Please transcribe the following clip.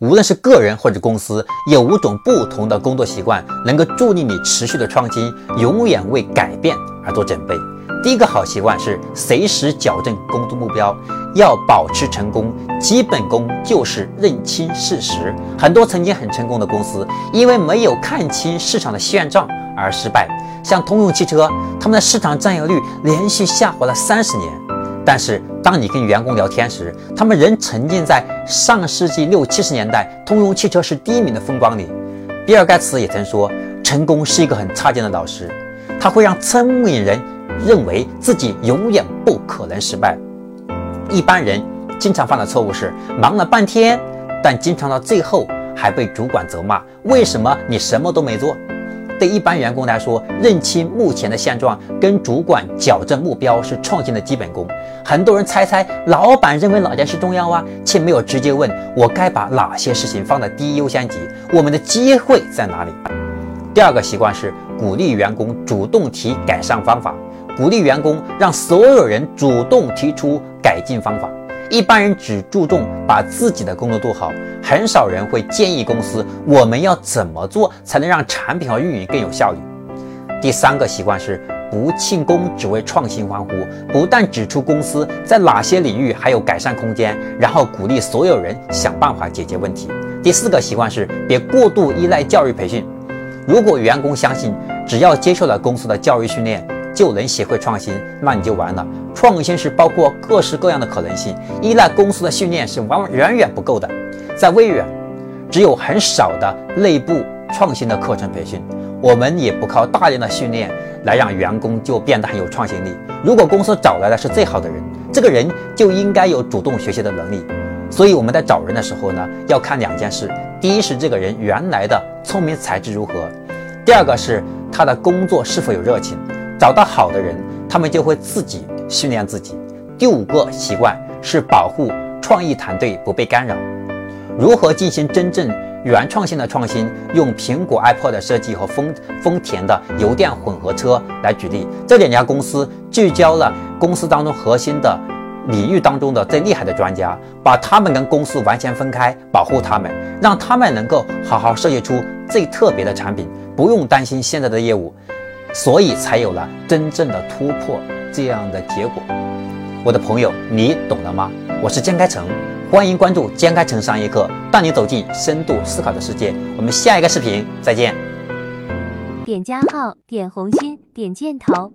无论是个人或者公司，有五种不同的工作习惯，能够助力你持续的创新，永远为改变而做准备。第一个好习惯是随时矫正工作目标，要保持成功，基本功就是认清事实。很多曾经很成功的公司，因为没有看清市场的现状而失败。像通用汽车，他们的市场占有率连续下滑了三十年。但是，当你跟员工聊天时，他们仍沉浸在上世纪六七十年代通用汽车是第一名的风光里。比尔盖茨也曾说，成功是一个很差劲的老师，他会让聪明人认为自己永远不可能失败。一般人经常犯的错误是忙了半天，但经常到最后还被主管责骂，为什么你什么都没做？对一般员工来说，认清目前的现状，跟主管矫正目标是创新的基本功。很多人猜猜，老板认为哪件事重要啊，却没有直接问我该把哪些事情放在第一优先级，我们的机会在哪里？第二个习惯是鼓励员工主动提改善方法，鼓励员工让所有人主动提出改进方法。一般人只注重把自己的工作做好，很少人会建议公司我们要怎么做才能让产品和运营更有效率。第三个习惯是不庆功只为创新欢呼，不但指出公司在哪些领域还有改善空间，然后鼓励所有人想办法解决问题。第四个习惯是别过度依赖教育培训，如果员工相信只要接受了公司的教育训练，就能学会创新，那你就完了。创新是包括各式各样的可能性，依赖公司的训练是完远远不够的。在微软，只有很少的内部创新的课程培训，我们也不靠大量的训练来让员工就变得很有创新力。如果公司找来的是最好的人，这个人就应该有主动学习的能力。所以我们在找人的时候呢，要看两件事：第一是这个人原来的聪明才智如何；第二个是他的工作是否有热情。找到好的人，他们就会自己训练自己。第五个习惯是保护创意团队不被干扰。如何进行真正原创性的创新？用苹果 iPod 的设计和丰丰田的油电混合车来举例。这两家公司聚焦了公司当中核心的领域当中的最厉害的专家，把他们跟公司完全分开，保护他们，让他们能够好好设计出最特别的产品，不用担心现在的业务。所以才有了真正的突破这样的结果。我的朋友，你懂了吗？我是江开成，欢迎关注江开成商业课，带你走进深度思考的世界。我们下一个视频再见。点加号，点红心，点箭头。